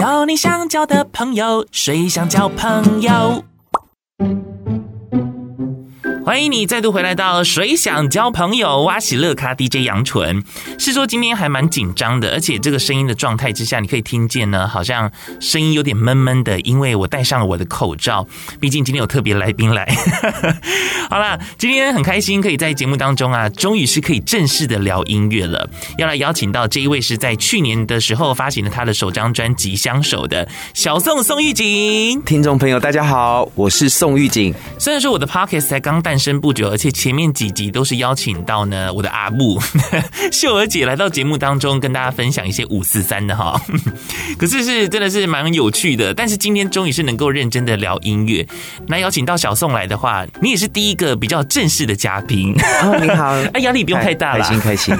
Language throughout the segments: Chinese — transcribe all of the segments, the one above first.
交你想交的朋友，谁想交朋友？欢迎你再度回来到谁想交朋友？哇喜乐咖 DJ 杨纯是说今天还蛮紧张的，而且这个声音的状态之下，你可以听见呢，好像声音有点闷闷的，因为我戴上了我的口罩。毕竟今天有特别来宾来。好啦，今天很开心可以在节目当中啊，终于是可以正式的聊音乐了。要来邀请到这一位是在去年的时候发行了他的首张专辑《相守》的小宋宋玉锦。听众朋友大家好，我是宋玉锦。虽然说我的 Pocket 才刚诞生不久，而且前面几集都是邀请到呢我的阿木 秀儿姐来到节目当中跟大家分享一些五四三的哈，可是是真的是蛮有趣的。但是今天终于是能够认真的聊音乐，那邀请到小宋来的话，你也是第一个比较正式的嘉宾。哦，你好，哎，压力不用太大了，开心开心。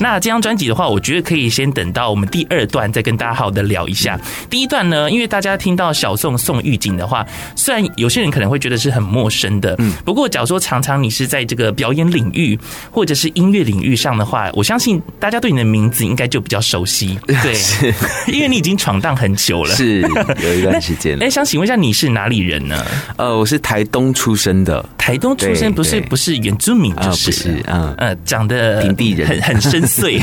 那这张专辑的话，我觉得可以先等到我们第二段再跟大家好好的聊一下。第一段呢，因为大家听到小宋宋玉锦的话，虽然有些人可能会觉得是很陌生的，嗯，不过假如说常常。你是在这个表演领域或者是音乐领域上的话，我相信大家对你的名字应该就比较熟悉，对，因为你已经闯荡很久了，是有一段时间了。哎，想请问一下，你是哪里人呢？呃，我是台东出生的，台东出生不是不是原住民，就是，是嗯呃，长得平地人，很很深邃。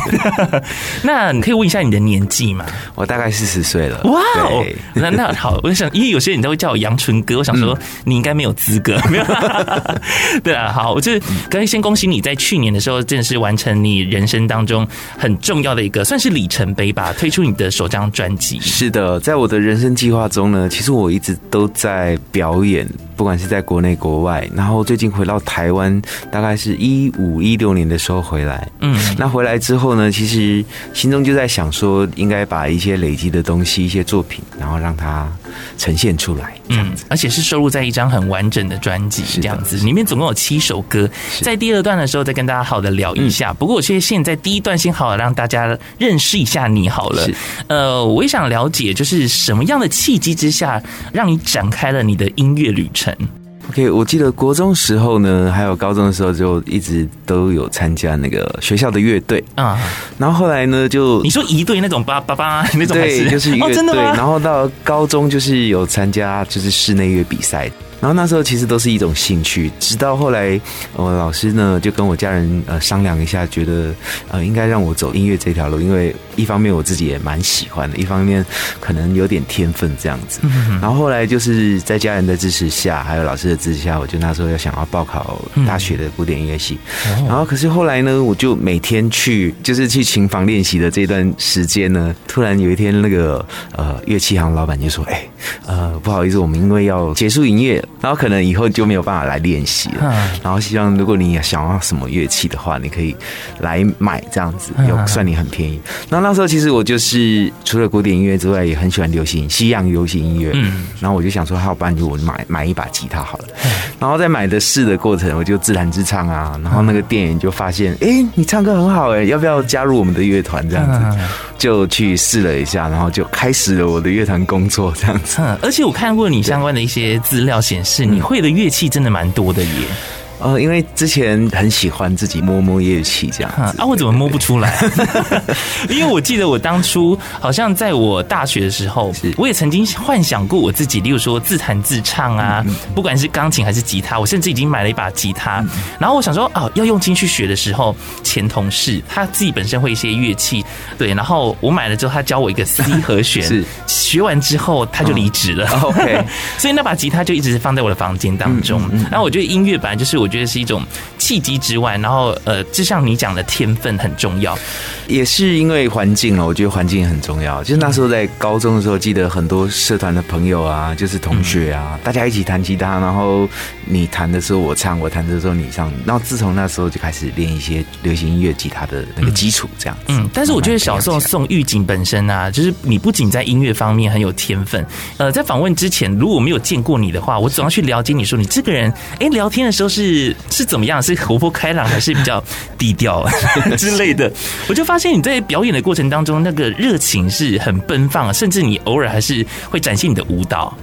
那你可以问一下你的年纪吗？我大概四十岁了。哇哦，那那好，我想，因为有些人都会叫我杨纯哥，我想说你应该没有资格，没有，对啊。好，我就是刚才先恭喜你在去年的时候，真的是完成你人生当中很重要的一个算是里程碑吧，推出你的首张专辑。是的，在我的人生计划中呢，其实我一直都在表演。不管是在国内国外，然后最近回到台湾，大概是一五一六年的时候回来。嗯，那回来之后呢，其实心中就在想说，应该把一些累积的东西、一些作品，然后让它呈现出来，这样子。而且是收录在一张很完整的专辑，这样子。里面总共有七首歌，在第二段的时候再跟大家好好的聊一下。不过我现在现在第一段先好好让大家认识一下你好了。呃，我也想了解，就是什么样的契机之下，让你展开了你的音乐旅程。OK，我记得国中时候呢，还有高中的时候，就一直都有参加那个学校的乐队啊。然后后来呢，就你说一队那种叭叭叭那种，对，就是乐队。哦，真的吗？然后到高中就是有参加就是室内乐比赛。然后那时候其实都是一种兴趣，直到后来我老师呢就跟我家人呃商量一下，觉得呃应该让我走音乐这条路，因为一方面我自己也蛮喜欢的，一方面可能有点天分这样子。然后后来就是在家人的支持下，还有老师的支持下，我就那时候要想要报考大学的古典音乐系。然后可是后来呢，我就每天去就是去琴房练习的这段时间呢，突然有一天那个呃乐器行老板就说：“哎，呃不好意思，我们因为要结束营业。”然后可能以后就没有办法来练习了。然后希望如果你想要什么乐器的话，你可以来买这样子，有算你很便宜。那那时候其实我就是除了古典音乐之外，也很喜欢流行西洋流行音乐。嗯。然后我就想说，好，不然就我买买一把吉他好了。然后在买的试的过程，我就自弹自唱啊。然后那个店员就发现，哎，你唱歌很好哎，要不要加入我们的乐团？这样子就去试了一下，然后就开始了我的乐团工作这样子。而且我看过你相关的一些资料显示。你会的乐器真的蛮多的耶。呃，因为之前很喜欢自己摸摸乐器这样子，啊，我怎么摸不出来？因为我记得我当初好像在我大学的时候，我也曾经幻想过我自己，例如说自弹自唱啊，不管是钢琴还是吉他，我甚至已经买了一把吉他。然后我想说，哦，要用心去学的时候，前同事他自己本身会一些乐器，对，然后我买了之后，他教我一个 C 和弦，是学完之后他就离职了。OK，所以那把吉他就一直是放在我的房间当中。然后我觉得音乐本来就是我。觉得是一种契机之外，然后呃，就像你讲的天分很重要，也是因为环境了。我觉得环境很重要。就是那时候在高中的时候，记得很多社团的朋友啊，就是同学啊，大家一起弹吉他，然后你弹的时候我唱，我弹的时候你唱。然后自从那时候就开始练一些流行音乐吉他的那个基础，这样子。嗯，但是我觉得小宋宋玉锦本身啊，就是你不仅在音乐方面很有天分。呃，在访问之前，如果没有见过你的话，我总要去了解你说你这个人。哎，聊天的时候是。是怎么样？是活泼开朗，还是比较低调之类的？我就发现你在表演的过程当中，那个热情是很奔放，甚至你偶尔还是会展现你的舞蹈。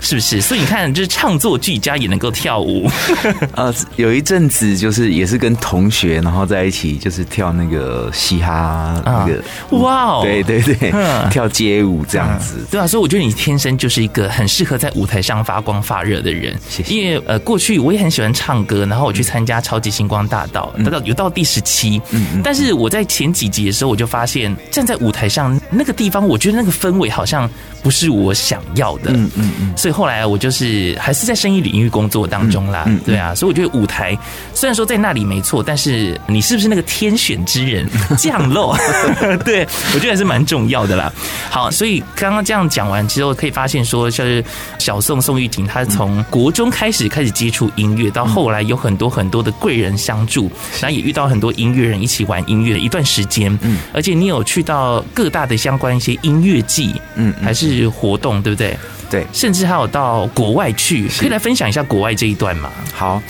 是不是？所以你看，就是唱作俱佳，也能够跳舞。呃，有一阵子就是也是跟同学，然后在一起就是跳那个嘻哈那个，哇哦，对对对，跳街舞这样子。对啊，所以我觉得你天生就是一个很适合在舞台上发光发热的人。谢谢。因为呃，过去我也很喜欢唱歌，然后我去参加超级星光大道，达到有到第十七。嗯嗯。但是我在前几集的时候，我就发现站在舞台上那个地方，我觉得那个氛围好像不是我想要的。嗯嗯嗯。所以后来我就是还是在生意领域工作当中啦，对啊，所以我觉得舞台虽然说在那里没错，但是你是不是那个天选之人降落？对，我觉得还是蛮重要的啦。好，所以刚刚这样讲完之后，可以发现说，像是小宋宋玉婷，他从国中开始开始接触音乐，到后来有很多很多的贵人相助，然后也遇到很多音乐人一起玩音乐一段时间。嗯，而且你有去到各大的相关一些音乐季，嗯，还是活动，对不对？对，甚至还有到国外去，可以来分享一下国外这一段吗？好，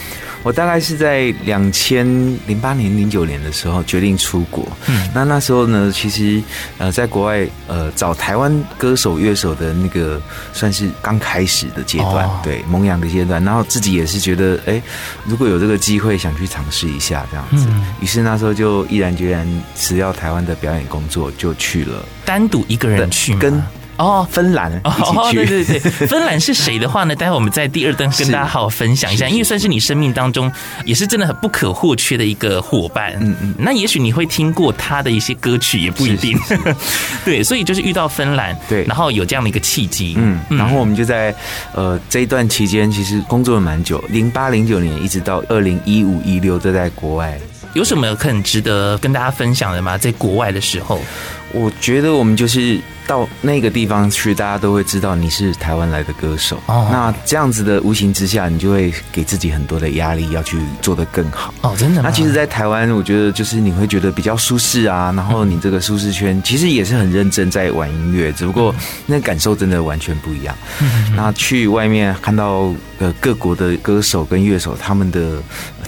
我大概是在两千零八年、零九年的时候决定出国。嗯，那那时候呢，其实呃，在国外呃找台湾歌手、乐手的那个算是刚开始的阶段，哦、对，萌芽的阶段。然后自己也是觉得，哎，如果有这个机会，想去尝试一下这样子。于、嗯、是那时候就毅然决然辞掉台湾的表演工作，就去了。单独一个人去跟。哦，芬兰哦，对对对，芬兰是谁的话呢？待会我们在第二段跟大家好好分享一下，因为算是你生命当中也是真的很不可或缺的一个伙伴。嗯嗯，那也许你会听过他的一些歌曲，也不一定。对，所以就是遇到芬兰，对，然后有这样的一个契机。嗯，然后我们就在呃这一段期间，其实工作了蛮久，零八零九年一直到二零一五一六都在国外。有什么很值得跟大家分享的吗？在国外的时候，我觉得我们就是。到那个地方去，大家都会知道你是台湾来的歌手。哦，那这样子的无形之下，你就会给自己很多的压力，要去做得更好。哦，真的吗？那其实，在台湾，我觉得就是你会觉得比较舒适啊，然后你这个舒适圈其实也是很认真在玩音乐，只不过那感受真的完全不一样。嗯，那去外面看到呃各国的歌手跟乐手，他们的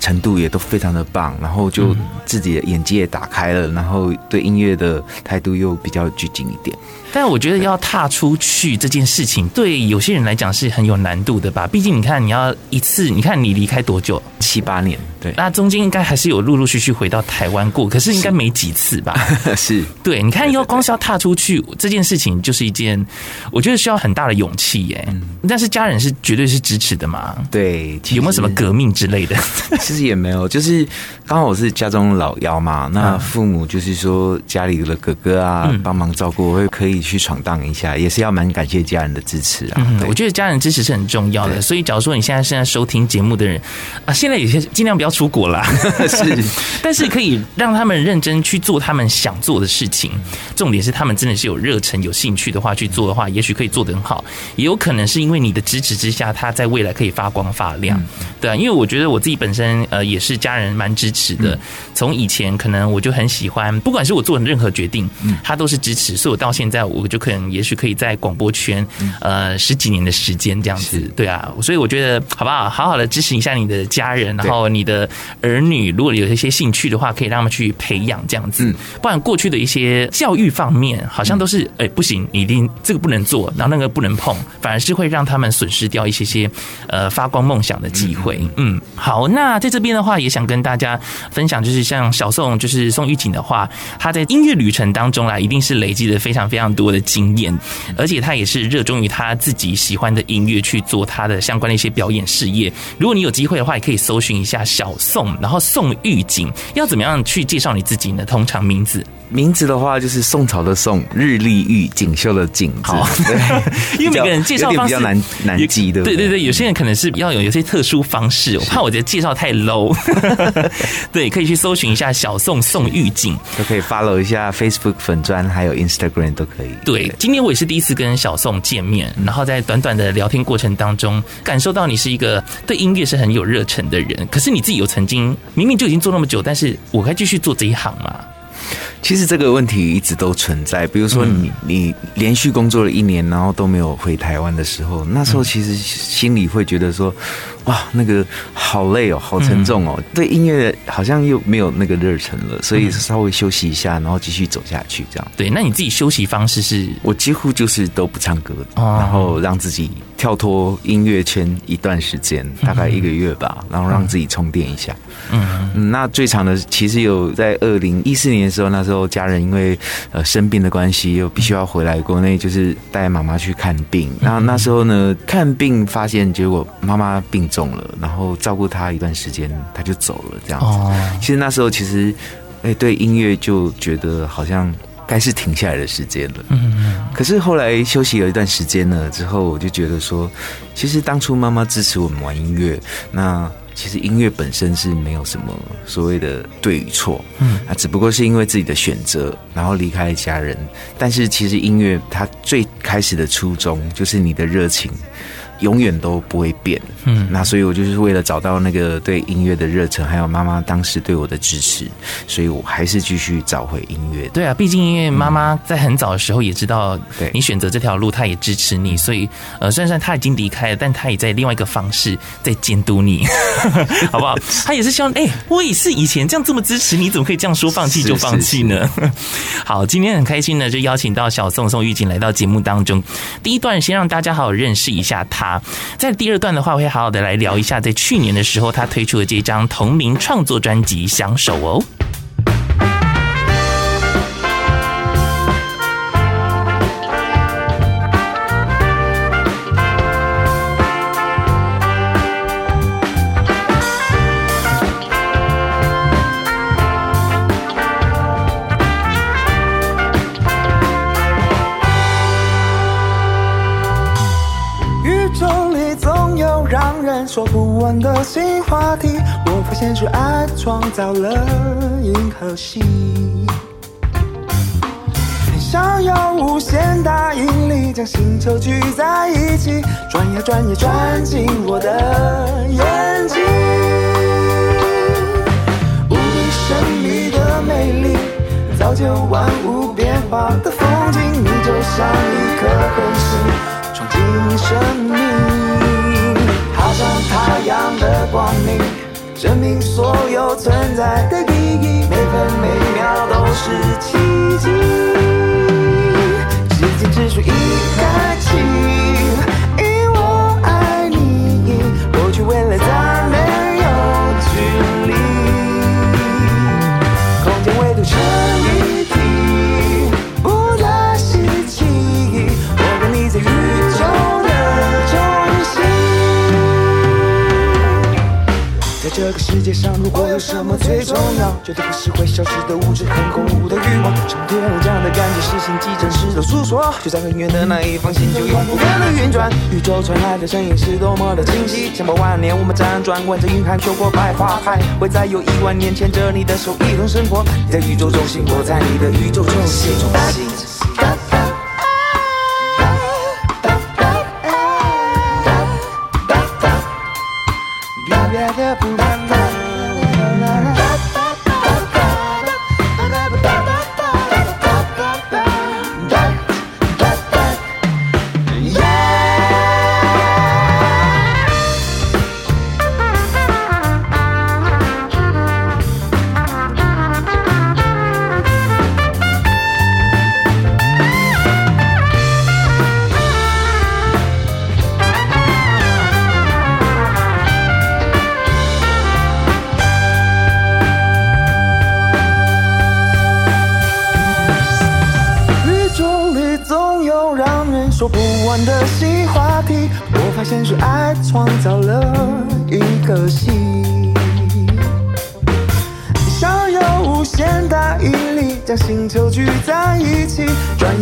程度也都非常的棒，然后就自己的眼界也打开了，然后对音乐的态度又比较拘谨一点。但我觉得要踏出去这件事情，对有些人来讲是很有难度的吧？毕竟你看，你要一次，你看你离开多久？七八年。对，那中间应该还是有陆陆续续回到台湾过，可是应该没几次吧？是，对，你看，要光是要踏出去这件事情，就是一件我觉得需要很大的勇气耶。嗯，但是家人是绝对是支持的嘛？对，有没有什么革命之类的？其实也没有，就是刚好我是家中老幺嘛，那父母就是说家里的哥哥啊帮忙照顾，我会可以。去闯荡一下，也是要蛮感谢家人的支持啊。嗯，我觉得家人支持是很重要的。所以，假如说你现在现在收听节目的人啊，现在有些尽量不要出国啦。是，但是可以让他们认真去做他们想做的事情。重点是他们真的是有热忱、有兴趣的话去做的话，也许可以做得很好。也有可能是因为你的支持之下，他在未来可以发光发亮。对啊，因为我觉得我自己本身呃也是家人蛮支持的。从以前可能我就很喜欢，不管是我做的任何决定，他都是支持。所以我到现在。我就可能，也许可以在广播圈，呃，十几年的时间这样子，对啊，所以我觉得，好不好？好好的支持一下你的家人，然后你的儿女，如果有一些兴趣的话，可以让他们去培养这样子。不然过去的一些教育方面，好像都是，哎，不行，你一定这个不能做，然后那个不能碰，反而是会让他们损失掉一些些，呃，发光梦想的机会。嗯，好，那在这边的话，也想跟大家分享，就是像小宋，就是宋玉锦的话，他在音乐旅程当中啦，一定是累积了非常非常多的经验，而且他也是热衷于他自己喜欢的音乐去做他的相关的一些表演事业。如果你有机会的话，也可以搜寻一下小送，然后宋玉锦，要怎么样去介绍你自己呢？通常名字。名字的话就是宋朝的宋，日丽玉，锦绣的锦字。好，对，因为每个人介绍方式比较难难记的。对对对，有些人可能是要有有些特殊方式，我怕我的介绍太 low。对，可以去搜寻一下小宋宋玉锦，都可以 follow 一下 Facebook 粉砖，还有 Instagram 都可以。对，今天我也是第一次跟小宋见面，然后在短短的聊天过程当中，感受到你是一个对音乐是很有热忱的人。可是你自己有曾经明明就已经做那么久，但是我该继续做这一行吗？其实这个问题一直都存在。比如说你，你你连续工作了一年，然后都没有回台湾的时候，那时候其实心里会觉得说，哇，那个好累哦，好沉重哦，对音乐好像又没有那个热忱了，所以稍微休息一下，然后继续走下去，这样。对，那你自己休息方式是？我几乎就是都不唱歌，然后让自己跳脱音乐圈一段时间，大概一个月吧，然后让自己充电一下。嗯，那最长的其实有在二零一四年的时候，那时候家人因为呃生病的关系，又必须要回来国内，就是带妈妈去看病。那那时候呢，看病发现结果妈妈病重了，然后照顾他一段时间，他就走了这样子。其实那时候其实哎，对音乐就觉得好像该是停下来的时间了。嗯，可是后来休息了一段时间了之后，我就觉得说，其实当初妈妈支持我们玩音乐，那。其实音乐本身是没有什么所谓的对与错，嗯，啊，只不过是因为自己的选择，然后离开了家人。但是其实音乐它最开始的初衷就是你的热情。永远都不会变，嗯，那所以我就是为了找到那个对音乐的热忱，还有妈妈当时对我的支持，所以我还是继续找回音乐。对啊，毕竟因为妈妈在很早的时候也知道，对你选择这条路，她也支持你，所以呃，虽然她已经离开了，但她也在另外一个方式在监督你，好不好？她也是希望，哎、欸，我也是以前这样这么支持你，怎么可以这样说放弃就放弃呢？是是是 好，今天很开心呢，就邀请到小宋宋玉锦来到节目当中。第一段先让大家好好认识一下在第二段的话，会好好的来聊一下，在去年的时候，他推出的这张同名创作专辑《相守》哦。是爱创造了银河系。想要无限大引力，将星球聚在一起，转呀转呀转进我的眼睛。无比神秘的美丽，造就万物变化的风景，你就像一颗恒星，闯进生命。像太阳的光明，证明所有存在的意义，每分每秒都是奇迹。时间只需一开启，这个世界上，如果有什么？最重要，绝对不是会消失的物质和空无的欲望。上天有这样的感觉，是星际真实的诉说。就在很远的那一方，星球永不变的运转。宇宙传来的声音是多么？的清晰，千百万年我们辗转，望着云海，秋过百花，还会再有一万年牵着你的手一同生活。你在宇宙中心，我在你的宇宙中心。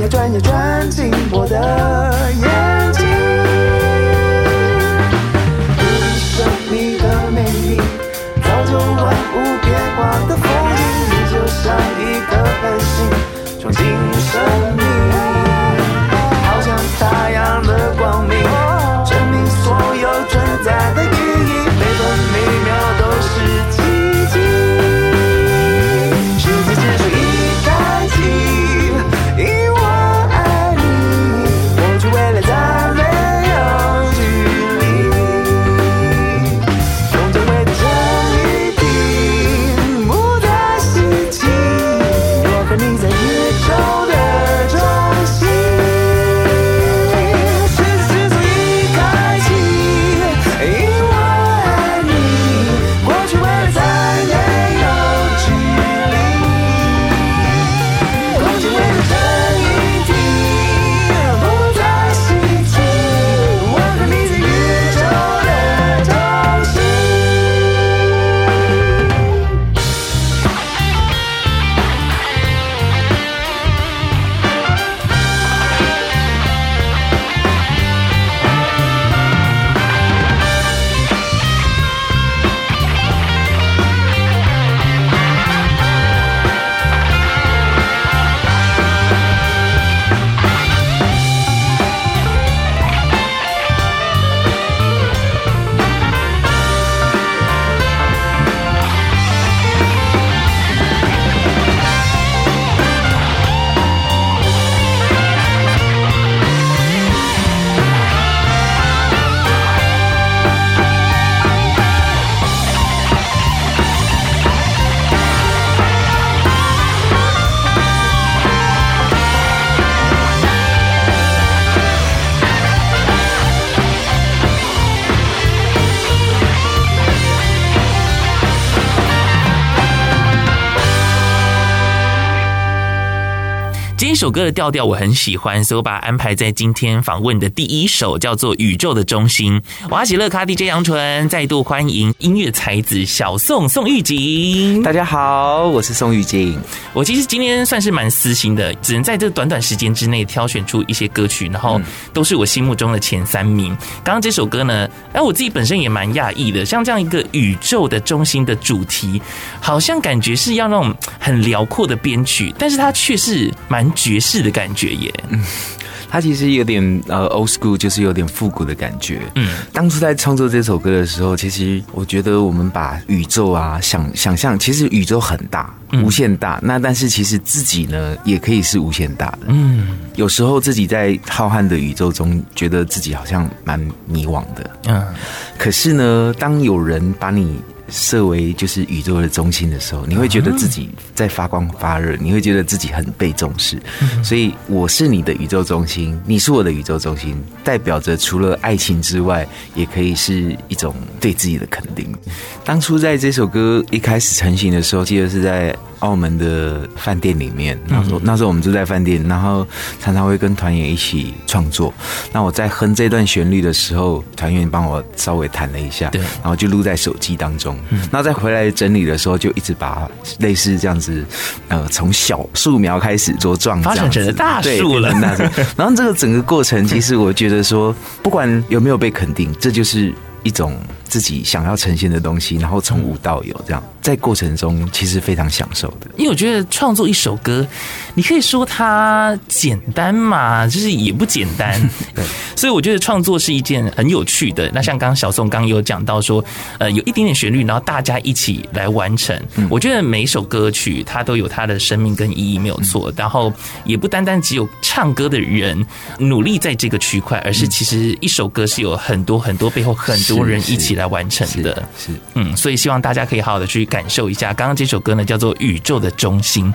转呀，转。首歌的调调我很喜欢，所以我把它安排在今天访问的第一首，叫做《宇宙的中心》。我阿喜乐咖 DJ 杨纯再度欢迎音乐才子小宋宋玉锦。大家好，我是宋玉锦。我其实今天算是蛮私心的，只能在这短短时间之内挑选出一些歌曲，然后都是我心目中的前三名。刚刚这首歌呢，哎，我自己本身也蛮讶异的，像这样一个宇宙的中心的主题，好像感觉是要那种很辽阔的编曲，但是它却是蛮爵士的感觉耶。嗯，它其实有点呃 old school，就是有点复古的感觉。嗯，当初在创作这首歌的时候，其实我觉得我们把宇宙啊想想象，其实宇宙很大，无限大。那但是其实自己呢，也可以是无限大的。嗯，有时候自己在浩瀚的宇宙中，觉得自己好像蛮迷惘的。嗯，可是呢，当有人把你设为就是宇宙的中心的时候，你会觉得自己在发光发热，你会觉得自己很被重视。所以我是你的宇宙中心，你是我的宇宙中心，代表着除了爱情之外，也可以是一种对自己的肯定。当初在这首歌一开始成型的时候，记得是在。澳门的饭店里面，那时候那时候我们住在饭店，然后常常会跟团员一起创作。那我在哼这段旋律的时候，团员帮我稍微弹了一下，对，然后就录在手机当中。那再回来整理的时候，就一直把类似这样子，呃，从小树苗开始茁壮，发展成了大树了。然后这个整个过程，其实我觉得说，不管有没有被肯定，这就是一种。自己想要呈现的东西，然后从无到有，这样在过程中其实非常享受的。因为我觉得创作一首歌，你可以说它简单嘛，就是也不简单。对，所以我觉得创作是一件很有趣的。那像刚刚小宋刚有讲到说，呃，有一点点旋律，然后大家一起来完成。我觉得每一首歌曲它都有它的生命跟意义，没有错。然后也不单单只有唱歌的人努力在这个区块，而是其实一首歌是有很多很多背后很多人一起来完成的。是，是嗯，所以希望大家可以好好的去感受一下。刚刚这首歌呢，叫做《宇宙的中心》。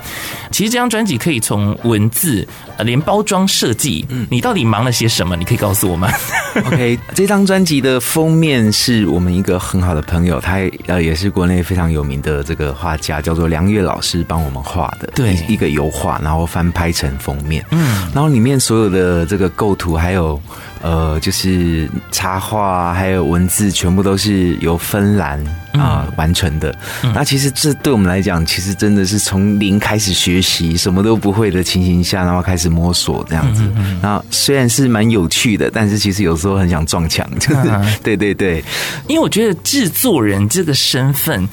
其实这张专辑可以从文字，呃，连包装设计，嗯，你到底忙了些什么？你可以告诉我吗 OK，这张专辑的封面是我们一个很好的朋友，他呃也是国内非常有名的这个画家，叫做梁月老师帮我们画的，对，一个油画，然后翻拍成封面，嗯，然后里面所有的这个构图还有。呃，就是插画还有文字，全部都是由芬兰啊、呃、完成的。那其实这对我们来讲，其实真的是从零开始学习，什么都不会的情形下，然后开始摸索这样子。那虽然是蛮有趣的，但是其实有时候很想撞墙。就是 对对对，因为我觉得制作人这个身份，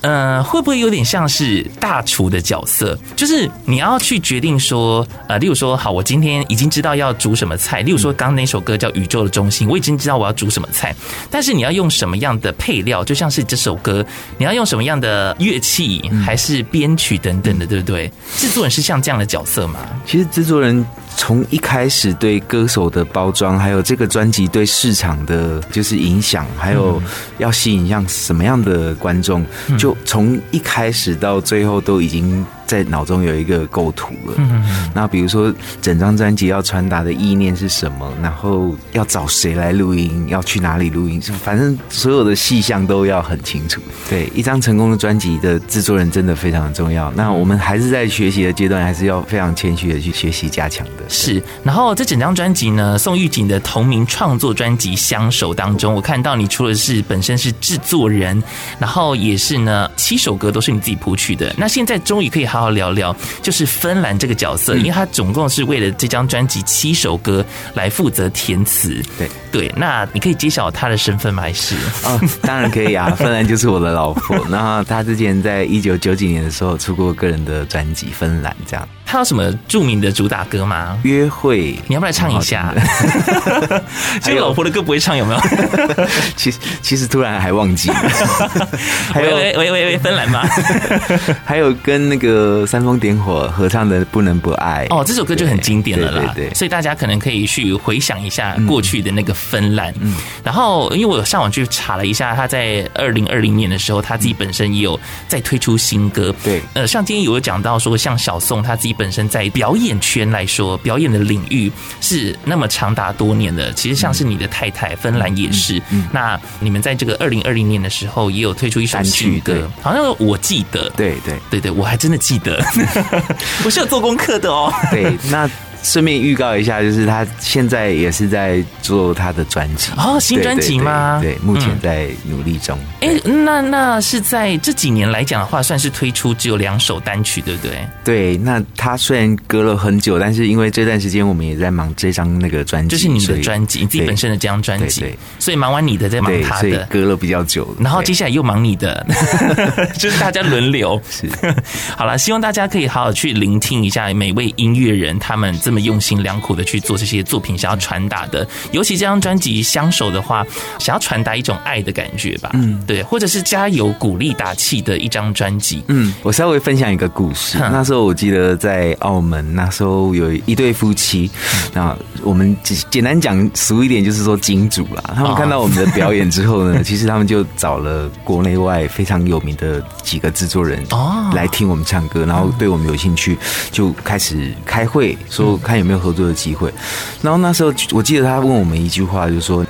呃，会不会有点像是大厨的角色？就是你要去决定说，呃，例如说，好，我今天已经知道要煮什么菜。例如说，刚刚那首歌。叫宇宙的中心，我已经知道我要煮什么菜，但是你要用什么样的配料，就像是这首歌，你要用什么样的乐器，还是编曲等等的，对不对？制作人是像这样的角色吗？其实制作人从一开始对歌手的包装，还有这个专辑对市场的就是影响，还有要吸引像什么样的观众，就从一开始到最后都已经。在脑中有一个构图了。嗯，那比如说整张专辑要传达的意念是什么？然后要找谁来录音？要去哪里录音？反正所有的细项都要很清楚。对，一张成功的专辑的制作人真的非常的重要。那我们还是在学习的阶段，还是要非常谦虚的去学习加强的。是。然后这整张专辑呢，宋玉锦的同名创作专辑《相守》当中，我看到你除了是本身是制作人，然后也是呢七首歌都是你自己谱曲的。那现在终于可以好。好聊聊，就是芬兰这个角色，因为他总共是为了这张专辑七首歌来负责填词。对对，那你可以揭晓他的身份吗？还是？哦，当然可以啊，芬兰就是我的老婆。然后他之前在一九九几年的时候出过个人的专辑《芬兰》，这样。他有什么著名的主打歌吗？约会，你要不要来唱一下？这个 老婆的歌不会唱，有没有？其实其实突然还忘记了。还有喂喂喂喂，芬兰吗？还有跟那个煽风点火合唱的《不能不爱》哦，这首歌就很经典了啦。对，所以大家可能可以去回想一下过去的那个芬兰。嗯，然后因为我上网去查了一下，他在二零二零年的时候，他自己本身也有在推出新歌。对，呃，像今天有讲到说，像小宋他自己。本身在表演圈来说，表演的领域是那么长达多年的。其实像是你的太太芬兰也是。那你们在这个二零二零年的时候，也有推出一首新歌，好像我记得，对对对对，我还真的记得，我是有做功课的哦。对，那。顺便预告一下，就是他现在也是在做他的专辑哦，新专辑吗？对，对，对，目前在努力中。哎、嗯，那那是在这几年来讲的话，算是推出只有两首单曲，对不对？对，那他虽然隔了很久，但是因为这段时间我们也在忙这张那个专辑，就是你的专辑，你自己本身的这张专辑，所以忙完你的再忙他的，隔了比较久，然后接下来又忙你的，就是大家轮流。是，好了，希望大家可以好好去聆听一下每位音乐人他们。这么用心良苦的去做这些作品，想要传达的，尤其这张专辑《相守》的话，想要传达一种爱的感觉吧，嗯，对，或者是加油、鼓励、打气的一张专辑。嗯，我稍微分享一个故事。那时候我记得在澳门，那时候有一对夫妻，那我们简简单讲俗一点，就是说金主啦。他们看到我们的表演之后呢，其实他们就找了国内外非常有名的几个制作人哦来听我们唱歌，然后对我们有兴趣，就开始开会说。看有没有合作的机会，然后那时候我记得他问我们一句话，就是说，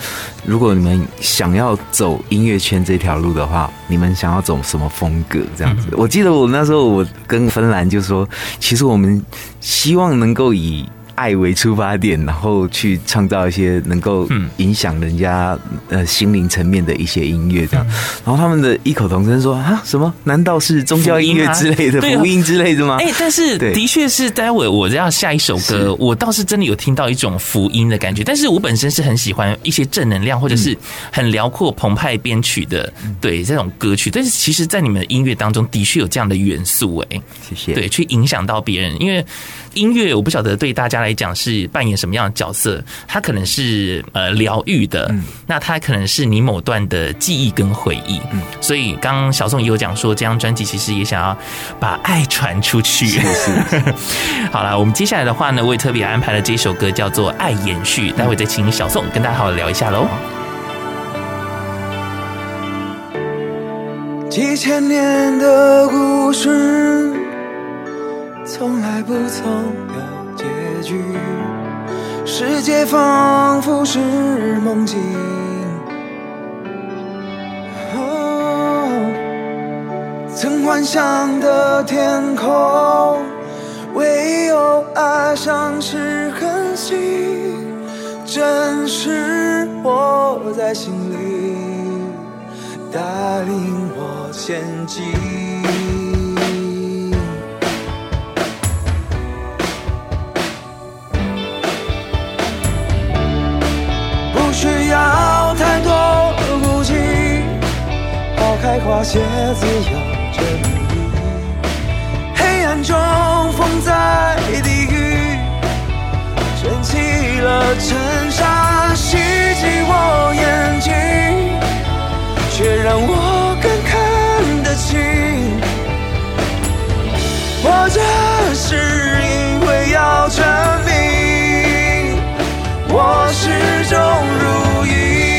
如果你们想要走音乐圈这条路的话，你们想要走什么风格？这样子，我记得我那时候我跟芬兰就说，其实我们希望能够以。爱为出发点，然后去创造一些能够影响人家呃心灵层面的一些音乐，这样。然后他们的异口同声说：“啊，什么？难道是宗教音乐之类的 福音之类的吗？”哎，但是的确是，待会我要下一首歌，我倒是真的有听到一种福音的感觉。但是我本身是很喜欢一些正能量或者是很辽阔澎湃编曲的，对这种歌曲。但是其实，在你们的音乐当中，的确有这样的元素，哎，谢谢。对，去影响到别人，因为。音乐我不晓得对大家来讲是扮演什么样的角色，它可能是呃疗愈的，嗯、那它可能是你某段的记忆跟回忆，嗯，所以刚刚小宋也有讲说，这张专辑其实也想要把爱传出去。是是 好了，我们接下来的话呢，我也特别安排了这首歌叫做《爱延续》，待会再请小宋跟大家好好聊一下喽。几千年的故事。从来不曾有结局，世界仿佛是梦境。哦，曾幻想的天空，唯有爱像是恒星，真实握在心里，带领我前进。花谢自由真意，黑暗中风在低语，卷起了尘沙，袭击我眼睛，却让我更看得清。我这是因为要证明，我始终如一。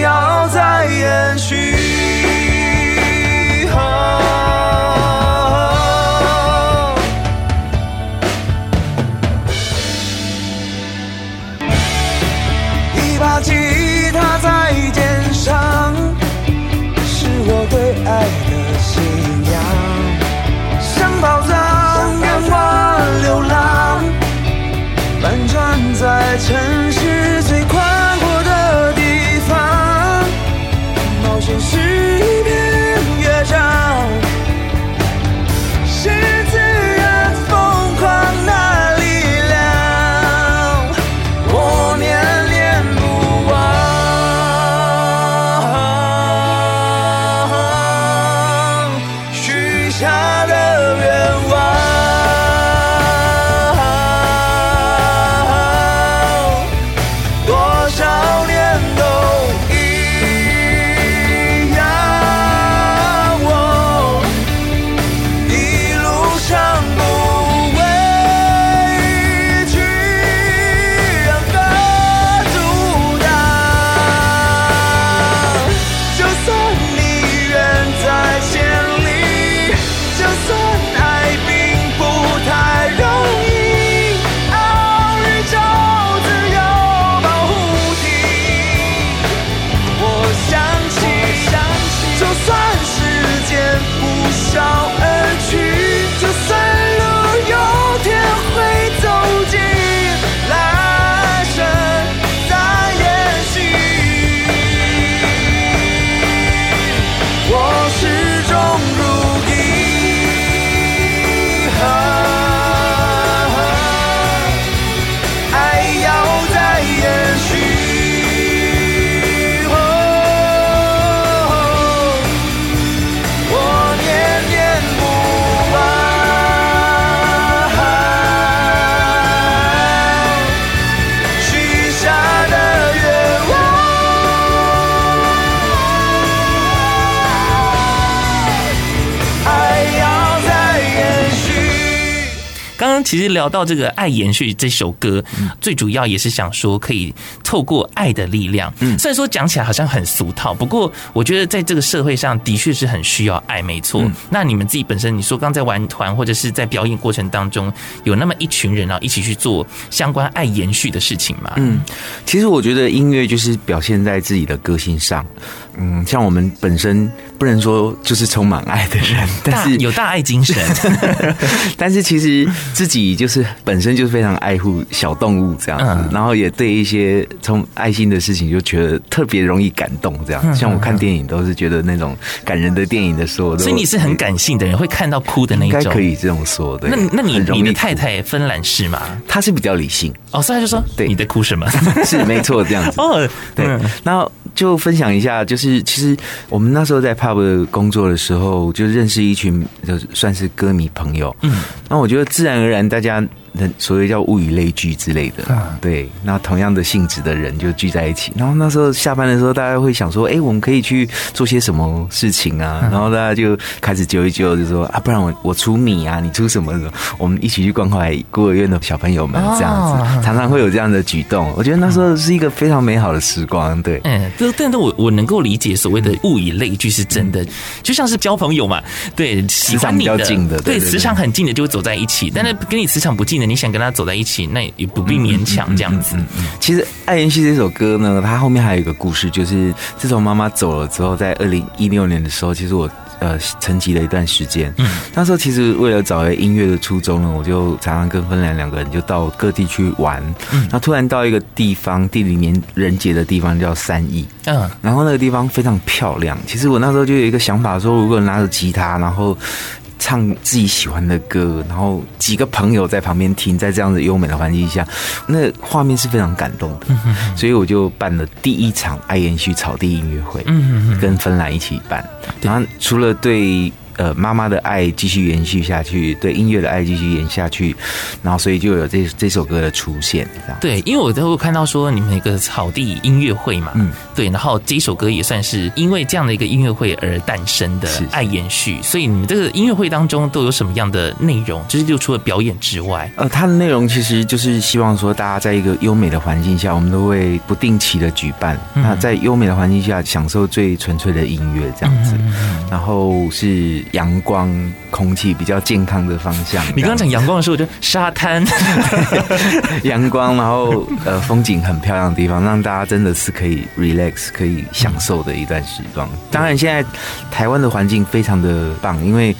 要再延续一把吉他在肩上是我对爱的信仰。像宝藏让我流浪板转在城市最宽其实聊到这个《爱延续》这首歌，最主要也是想说可以透过爱的力量。嗯，虽然说讲起来好像很俗套，不过我觉得在这个社会上的确是很需要爱，没错。那你们自己本身，你说刚在玩团或者是在表演过程当中，有那么一群人啊，一起去做相关爱延续的事情吗？嗯，其实我觉得音乐就是表现在自己的个性上。嗯，像我们本身不能说就是充满爱的人，但是有大爱精神。但是其实自己就是本身就是非常爱护小动物这样子，然后也对一些充爱心的事情就觉得特别容易感动这样。像我看电影都是觉得那种感人的电影的时候，所以你是很感性的人，会看到哭的那种，应该可以这么说的。那那你你的太太芬兰是吗？她是比较理性哦，所以她就说对你在哭什么？是没错这样子 哦，对，然后就分享一下就是。其实我们那时候在 pub 工作的时候，就认识一群，就算是歌迷朋友。嗯，那我觉得自然而然，大家。那所谓叫物以类聚之类的，对。那同样的性质的人就聚在一起。然后那时候下班的时候，大家会想说：“哎，我们可以去做些什么事情啊？”然后大家就开始揪一揪，就说：“啊，不然我我出米啊，你出什么什么？我们一起去关怀孤儿院的小朋友们。”这样子常常会有这样的举动。我觉得那时候是一个非常美好的时光。对，嗯，但但是我我能够理解所谓的物以类聚是真的，就像是交朋友嘛。对，喜欢你的，对，磁场很近的就会走在一起。但是跟你磁场不近。你想跟他走在一起，那也不必勉强这样子。其实《爱延续》这首歌呢，它后面还有一个故事，就是自从妈妈走了之后，在二零一六年的时候，其实我呃沉寂了一段时间。嗯，那时候其实为了找回音乐的初衷呢，我就常常跟芬兰两个人就到各地去玩。嗯，那突然到一个地方，地理年人杰的地方叫三义。嗯，然后那个地方非常漂亮。其实我那时候就有一个想法，说如果拿着吉他，然后。唱自己喜欢的歌，然后几个朋友在旁边听，在这样子优美的环境下，那画面是非常感动的。所以我就办了第一场爱延续草地音乐会，跟芬兰一起办。然后除了对。呃，妈妈的爱继续延续下去，对音乐的爱继续延续下去，然后所以就有这这首歌的出现，对，因为我都会看到说你们一个草地音乐会嘛，嗯，对，然后这首歌也算是因为这样的一个音乐会而诞生的爱延续，所以你们这个音乐会当中都有什么样的内容？就是就除了表演之外，呃，它的内容其实就是希望说大家在一个优美的环境下，我们都会不定期的举办，嗯、那在优美的环境下享受最纯粹的音乐这样子，嗯嗯。然后是。阳光、空气比较健康的方向。你刚刚讲阳光的时候，我就沙滩，阳光，然后呃，风景很漂亮的地方，让大家真的是可以 relax，可以享受的一段时光。当然，现在台湾的环境非常的棒，因为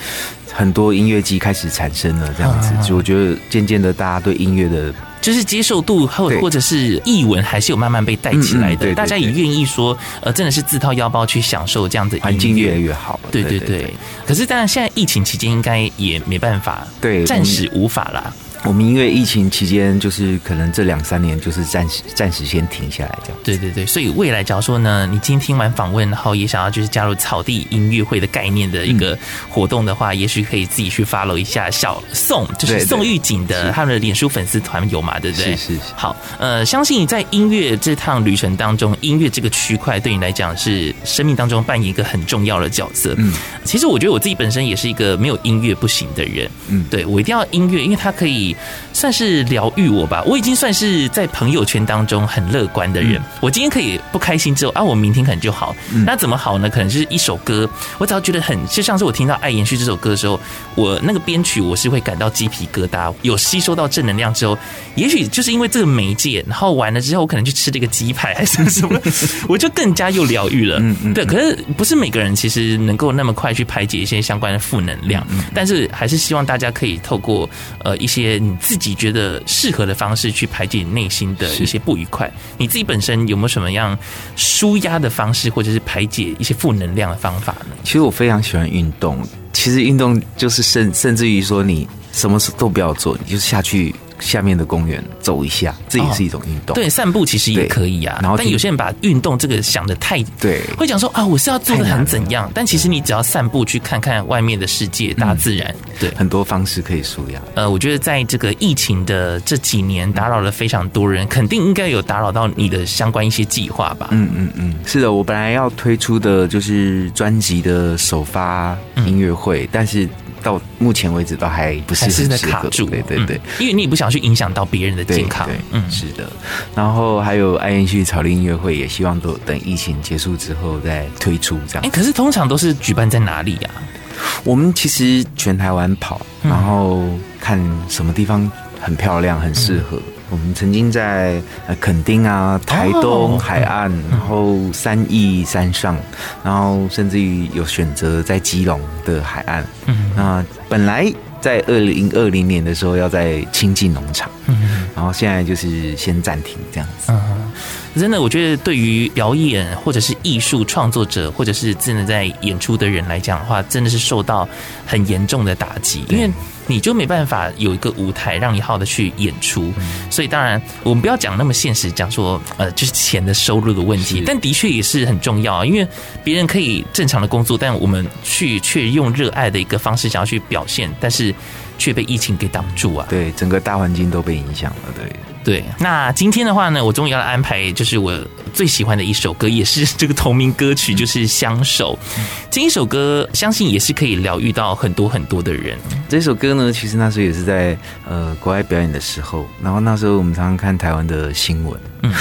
很多音乐季开始产生了，这样子，就我觉得渐渐的，大家对音乐的。就是接受度，或或者是译文，还是有慢慢被带起来的。大家也愿意说，呃，真的是自掏腰包去享受这样的环境越来越好。对对对。可是当然，现在疫情期间应该也没办法，对，暂时无法啦。我们因为疫情期间，就是可能这两三年就是暂时暂时先停下来这样。对对对，所以未来假如说呢，你今天听完访问，然后也想要就是加入草地音乐会的概念的一个活动的话，嗯、也许可以自己去 follow 一下小宋，就是宋玉锦的他们的脸书粉丝团有嘛，对不对？是是是。好，呃，相信你在音乐这趟旅程当中，音乐这个区块对你来讲是生命当中扮演一个很重要的角色。嗯，其实我觉得我自己本身也是一个没有音乐不行的人。嗯，对，我一定要音乐，因为它可以。算是疗愈我吧，我已经算是在朋友圈当中很乐观的人。嗯、我今天可以不开心之后啊，我明天可能就好。嗯、那怎么好呢？可能是一首歌，我只要觉得很，就像是我听到《爱延续》这首歌的时候，我那个编曲我是会感到鸡皮疙瘩，有吸收到正能量之后，也许就是因为这个媒介，然后完了之后，我可能去吃了一个鸡排还是什么，我就更加又疗愈了。嗯嗯，对。可是不是每个人其实能够那么快去排解一些相关的负能量，嗯、但是还是希望大家可以透过呃一些你自己觉得适合的方式去排解你内心的一些不愉快。你自己本身有没有什么样舒压的方式，或者是排解一些负能量的方法呢？其实我非常喜欢运动。其实运动就是甚甚至于说，你什么事都不要做，你就下去。下面的公园走一下，这也是一种运动。对，散步其实也可以啊。然后，但有些人把运动这个想的太对，会讲说啊，我是要做的很怎样？但其实你只要散步去看看外面的世界、大自然，对，很多方式可以舒压。呃，我觉得在这个疫情的这几年，打扰了非常多人，肯定应该有打扰到你的相关一些计划吧？嗯嗯嗯，是的，我本来要推出的就是专辑的首发音乐会，但是。到目前为止都还不是很适合，对对对、嗯，因为你也不想去影响到别人的健康，嗯，是的。然后还有爱延续草栗音乐会，也希望都等疫情结束之后再推出这样。哎，可是通常都是举办在哪里呀、啊？我们其实全台湾跑，然后看什么地方很漂亮，很适合。嗯我们曾经在呃垦丁啊、台东海岸，然后三义山上，然后甚至于有选择在基隆的海岸。嗯，那本来在二零二零年的时候要在亲近农场，嗯，然后现在就是先暂停这样子。嗯，真的，我觉得对于表演或者是艺术创作者，或者是真的在演出的人来讲的话，真的是受到很严重的打击，因为。你就没办法有一个舞台让你好的去演出，所以当然我们不要讲那么现实，讲说呃就是钱的收入的问题，但的确也是很重要啊，因为别人可以正常的工作，但我们去却用热爱的一个方式想要去表现，但是却被疫情给挡住啊，对，整个大环境都被影响了，对。对，那今天的话呢，我终于要来安排，就是我最喜欢的一首歌，也是这个同名歌曲，就是《相守》。这一首歌，相信也是可以疗愈到很多很多的人。这首歌呢，其实那时候也是在呃国外表演的时候，然后那时候我们常常看台湾的新闻，嗯，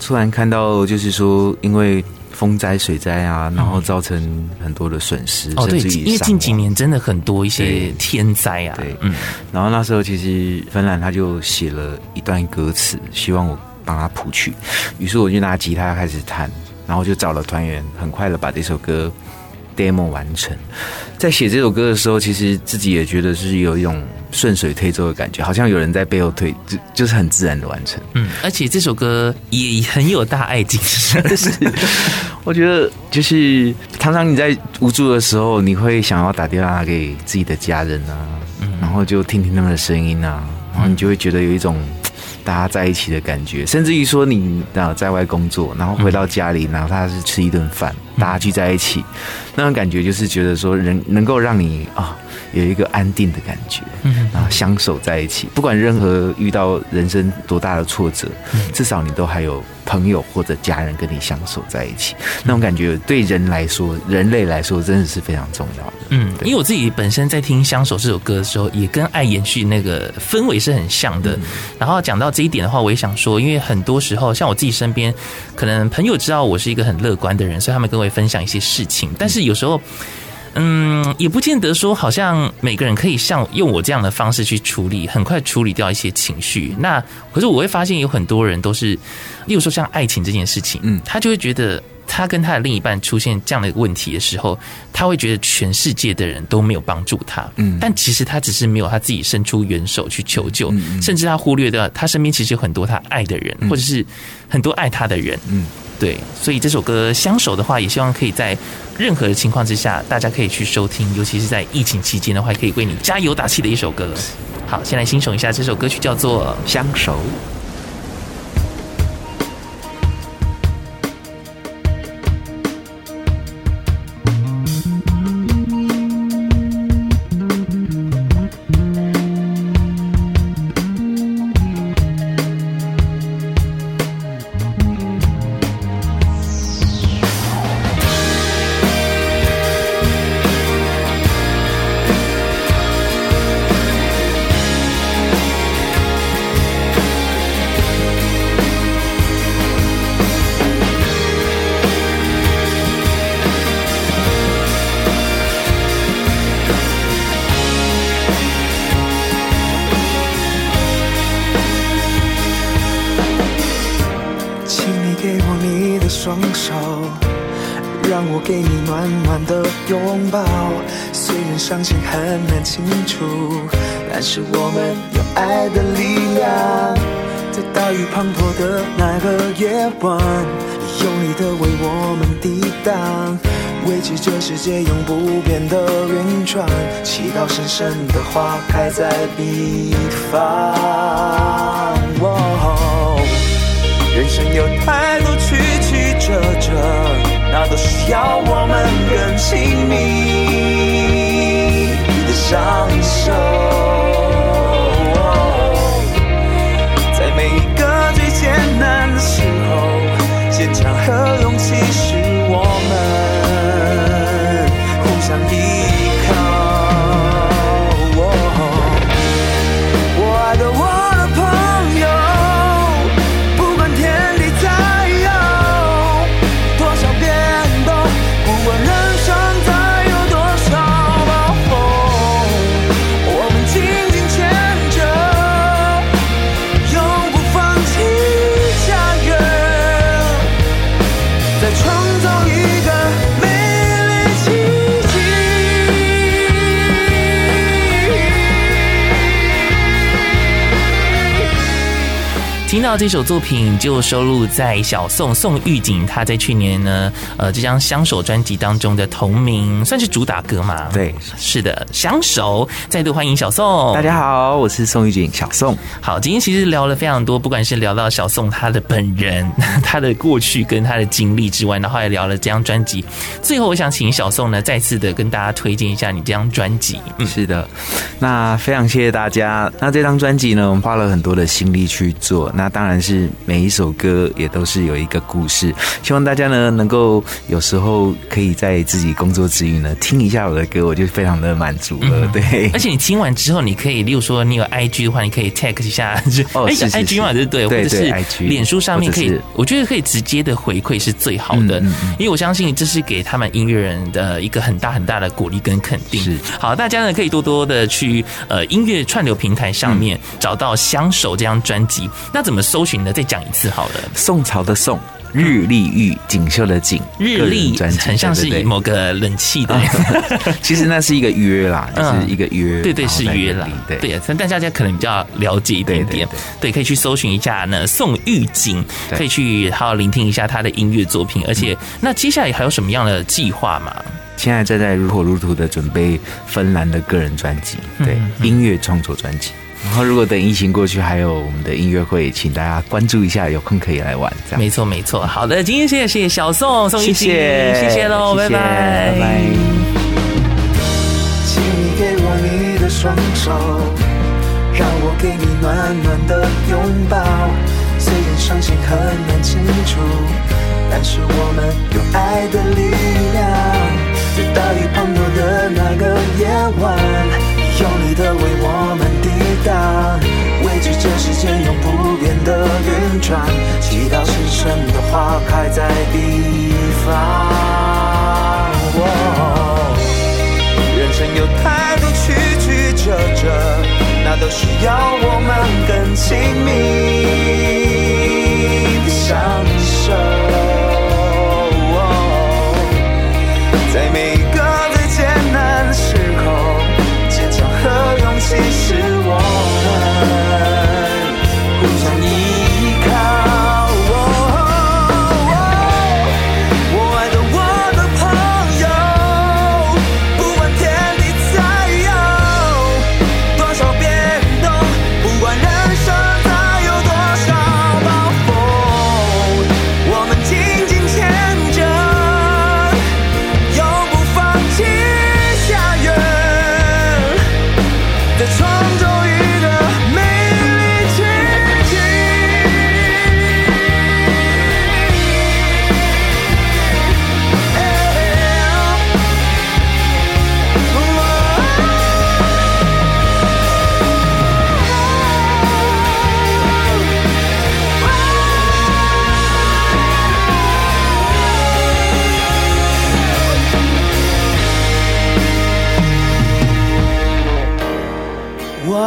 突然看到就是说，因为。风灾、水灾啊，然后造成很多的损失，哦，对，因为近几年真的很多一些天灾啊，对，嗯，然后那时候其实芬兰他就写了一段歌词，希望我帮他谱曲，于是我就拿吉他开始弹，然后就找了团员，很快的把这首歌 demo 完成。在写这首歌的时候，其实自己也觉得是有一种顺水推舟的感觉，好像有人在背后推，就就是很自然的完成。嗯，而且这首歌也很有大爱精神。是，我觉得就是常常你在无助的时候，你会想要打电话给自己的家人啊，嗯，然后就听听他们的声音啊，然后你就会觉得有一种。大家在一起的感觉，甚至于说你啊在外工作，然后回到家里，哪怕是吃一顿饭，大家聚在一起，那种感觉就是觉得说人能够让你啊。有一个安定的感觉，然后相守在一起，不管任何遇到人生多大的挫折，至少你都还有朋友或者家人跟你相守在一起，那种感觉对人来说，人类来说真的是非常重要的。嗯，因为我自己本身在听《相守》这首歌的时候，也跟爱延续那个氛围是很像的。然后讲到这一点的话，我也想说，因为很多时候，像我自己身边，可能朋友知道我是一个很乐观的人，所以他们跟我分享一些事情，但是有时候。嗯，也不见得说，好像每个人可以像用我这样的方式去处理，很快处理掉一些情绪。那可是我会发现有很多人都是，例如说像爱情这件事情，嗯，他就会觉得他跟他的另一半出现这样的问题的时候，他会觉得全世界的人都没有帮助他，嗯，但其实他只是没有他自己伸出援手去求救，甚至他忽略掉他身边其实有很多他爱的人，或者是很多爱他的人，嗯。对，所以这首歌《相守》的话，也希望可以在任何的情况之下，大家可以去收听，尤其是在疫情期间的话，可以为你加油打气的一首歌。好，先来欣赏一下这首歌曲，叫做《相守》。虽然伤心很难清除，但是我们有爱的力量。在大雨滂沱的那个夜晚，你用力的为我们抵挡，维持这世界永不变的运转。祈祷深深的花开在彼方。人生有太多曲曲折折，那都需要我们更亲密的。相守，在每一个最艰难的时候，坚强和勇气是我们互相依到这首作品就收录在小宋宋玉锦他在去年呢，呃，这张相守专辑当中的同名，算是主打歌嘛？对，是的，相守。再度欢迎小宋，大家好，我是宋玉锦，小宋。好，今天其实聊了非常多，不管是聊到小宋他的本人、他的过去跟他的经历之外，然后还聊了这张专辑。最后，我想请小宋呢，再次的跟大家推荐一下你这张专辑。嗯，是的，那非常谢谢大家。那这张专辑呢，我们花了很多的心力去做。那当然是每一首歌也都是有一个故事。希望大家呢，能够有时候可以在自己工作之余呢，听一下我的歌，我就非常的满足了。嗯、对，而且你听完之后，你可以，例如说你有 IG 的话，你可以 tag 一下，哦，是 IG 嘛，对不对？或者是脸书上面可以，我觉得可以直接的回馈是最好的，嗯嗯嗯，因为我相信这是给他们音乐人的一个很大很大的鼓励跟肯定。是，好，大家呢可以多多的去呃音乐串流平台上面找到《相守》这张专辑。那怎么搜寻的？再讲一次好了。宋朝的宋。日丽玉锦绣的锦，日丽很像是某个冷气的，其实那是一个约啦，就是一个约，对对是约啦，对对，但大家可能比较了解一点点，对，可以去搜寻一下呢。宋玉锦，可以去好好聆听一下他的音乐作品，而且那接下来还有什么样的计划吗？现在正在如火如荼的准备芬兰的个人专辑，对，音乐创作专辑。然后，如果等疫情过去，还有我们的音乐会，请大家关注一下，有空可以来玩。这样没错，没错。好的，今天谢谢谢谢小宋宋一谢，谢谢喽，拜拜拜拜。请你给我你的双手，让我给你暖暖的拥抱。虽然伤心很难但是我们有爱的力量。在大雨滂沱的那个夜晚，有你的为我们。维持着时间，永不变的运转，祈祷深深的花开在彼方。人生有太多曲曲折折，那都需要我们更亲密相守。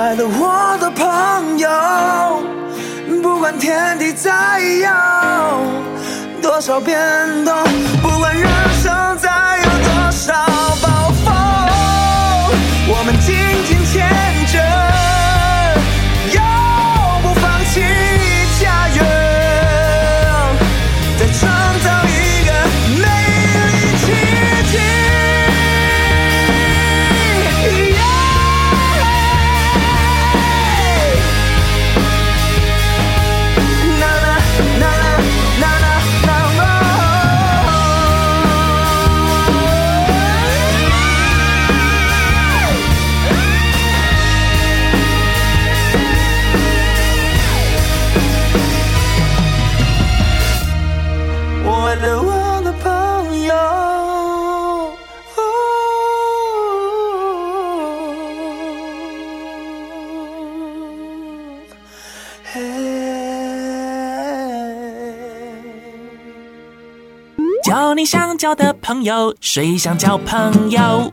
爱了我的朋友，不管天地再有多少变动，不管人生再有多少暴风，我们今天。你想交的朋友，谁想交朋友？